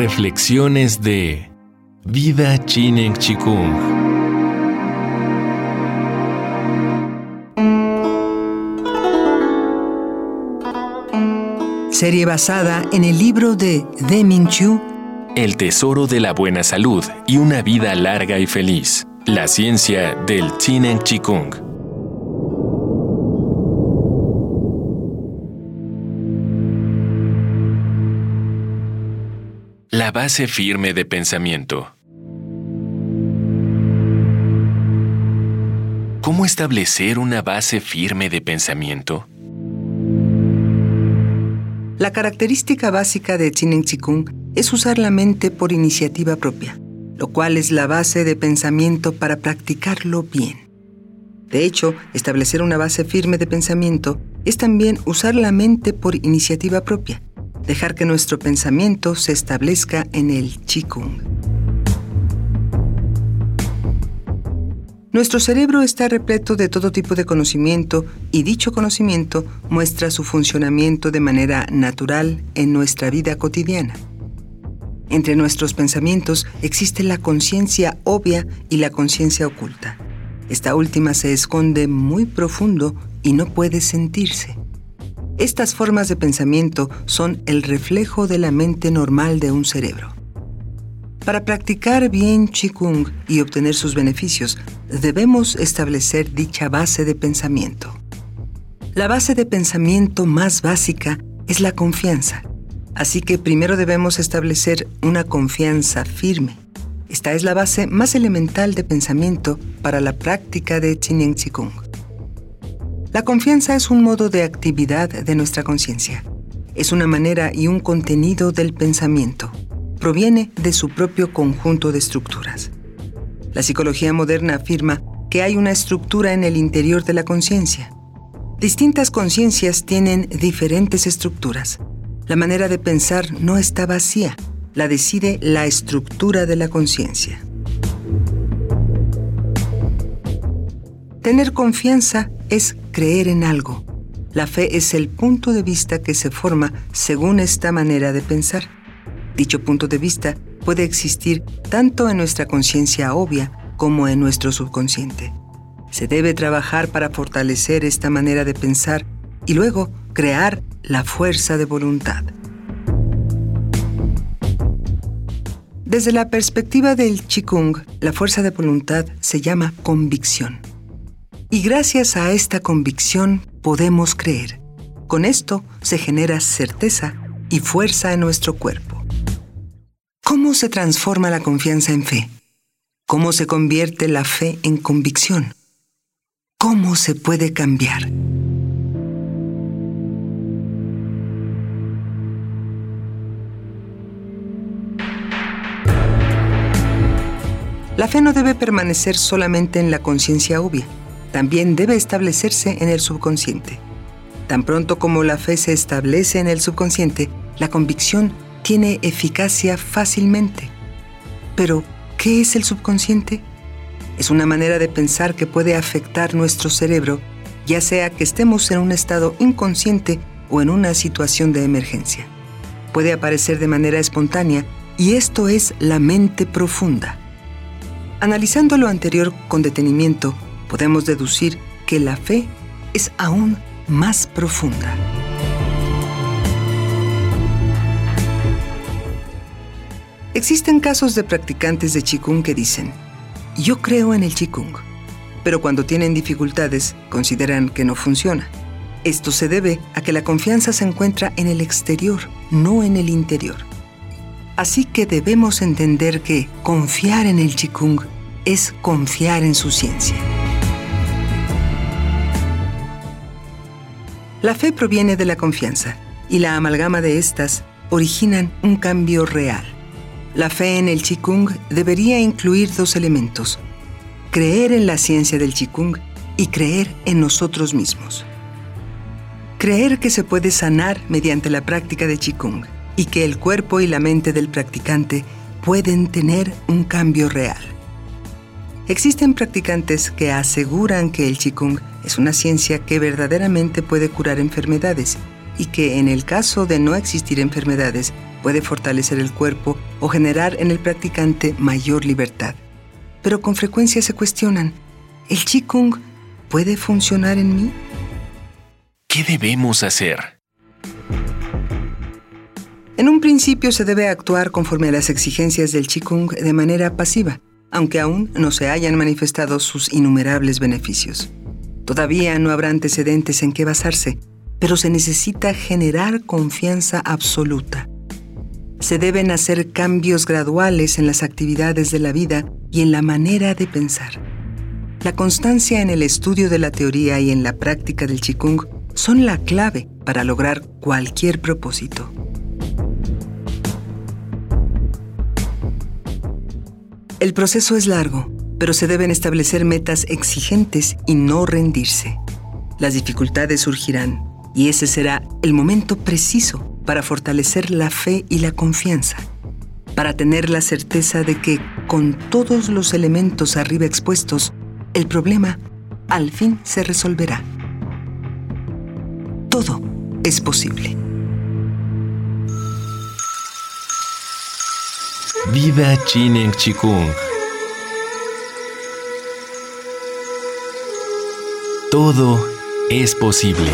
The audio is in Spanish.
Reflexiones de Vida Chinen Chikung. Serie basada en el libro de Deming Chu, El tesoro de la buena salud y una vida larga y feliz. La ciencia del Chinen Chikung. La base firme de pensamiento. ¿Cómo establecer una base firme de pensamiento? la característica básica de Chinen Chikung es usar la mente por iniciativa propia, lo cual es la base de pensamiento para practicarlo bien. De hecho, establecer una base firme de pensamiento es también usar la mente por iniciativa propia, dejar que nuestro pensamiento se establezca en el Qigong. Nuestro cerebro está repleto de todo tipo de conocimiento y dicho conocimiento muestra su funcionamiento de manera natural en nuestra vida cotidiana. Entre nuestros pensamientos existe la conciencia obvia y la conciencia oculta. Esta última se esconde muy profundo y no puede sentirse. Estas formas de pensamiento son el reflejo de la mente normal de un cerebro. Para practicar bien Qigong y obtener sus beneficios, debemos establecer dicha base de pensamiento. La base de pensamiento más básica es la confianza, así que primero debemos establecer una confianza firme. Esta es la base más elemental de pensamiento para la práctica de Qigong. La confianza es un modo de actividad de nuestra conciencia. Es una manera y un contenido del pensamiento. Proviene de su propio conjunto de estructuras. La psicología moderna afirma que hay una estructura en el interior de la conciencia. Distintas conciencias tienen diferentes estructuras. La manera de pensar no está vacía, la decide la estructura de la conciencia. Tener confianza es creer en algo. La fe es el punto de vista que se forma según esta manera de pensar. Dicho punto de vista puede existir tanto en nuestra conciencia obvia como en nuestro subconsciente. Se debe trabajar para fortalecer esta manera de pensar y luego crear la fuerza de voluntad. Desde la perspectiva del Qigong, la fuerza de voluntad se llama convicción. Y gracias a esta convicción podemos creer. Con esto se genera certeza y fuerza en nuestro cuerpo. ¿Cómo se transforma la confianza en fe? ¿Cómo se convierte la fe en convicción? ¿Cómo se puede cambiar? La fe no debe permanecer solamente en la conciencia obvia también debe establecerse en el subconsciente. Tan pronto como la fe se establece en el subconsciente, la convicción tiene eficacia fácilmente. Pero, ¿qué es el subconsciente? Es una manera de pensar que puede afectar nuestro cerebro, ya sea que estemos en un estado inconsciente o en una situación de emergencia. Puede aparecer de manera espontánea y esto es la mente profunda. Analizando lo anterior con detenimiento, podemos deducir que la fe es aún más profunda. Existen casos de practicantes de Qigong que dicen, yo creo en el Qigong, pero cuando tienen dificultades consideran que no funciona. Esto se debe a que la confianza se encuentra en el exterior, no en el interior. Así que debemos entender que confiar en el Qigong es confiar en su ciencia. La fe proviene de la confianza y la amalgama de estas originan un cambio real. La fe en el Qigong debería incluir dos elementos, creer en la ciencia del Qigong y creer en nosotros mismos. Creer que se puede sanar mediante la práctica de Qigong y que el cuerpo y la mente del practicante pueden tener un cambio real. Existen practicantes que aseguran que el Qigong es una ciencia que verdaderamente puede curar enfermedades y que en el caso de no existir enfermedades puede fortalecer el cuerpo o generar en el practicante mayor libertad. Pero con frecuencia se cuestionan, ¿el Qigong puede funcionar en mí? ¿Qué debemos hacer? En un principio se debe actuar conforme a las exigencias del Qigong de manera pasiva, aunque aún no se hayan manifestado sus innumerables beneficios. Todavía no habrá antecedentes en qué basarse, pero se necesita generar confianza absoluta. Se deben hacer cambios graduales en las actividades de la vida y en la manera de pensar. La constancia en el estudio de la teoría y en la práctica del Qigong son la clave para lograr cualquier propósito. El proceso es largo, pero se deben establecer metas exigentes y no rendirse. Las dificultades surgirán y ese será el momento preciso para fortalecer la fe y la confianza, para tener la certeza de que con todos los elementos arriba expuestos, el problema al fin se resolverá. Todo es posible. Viva Chinen Chikung. Todo es posible.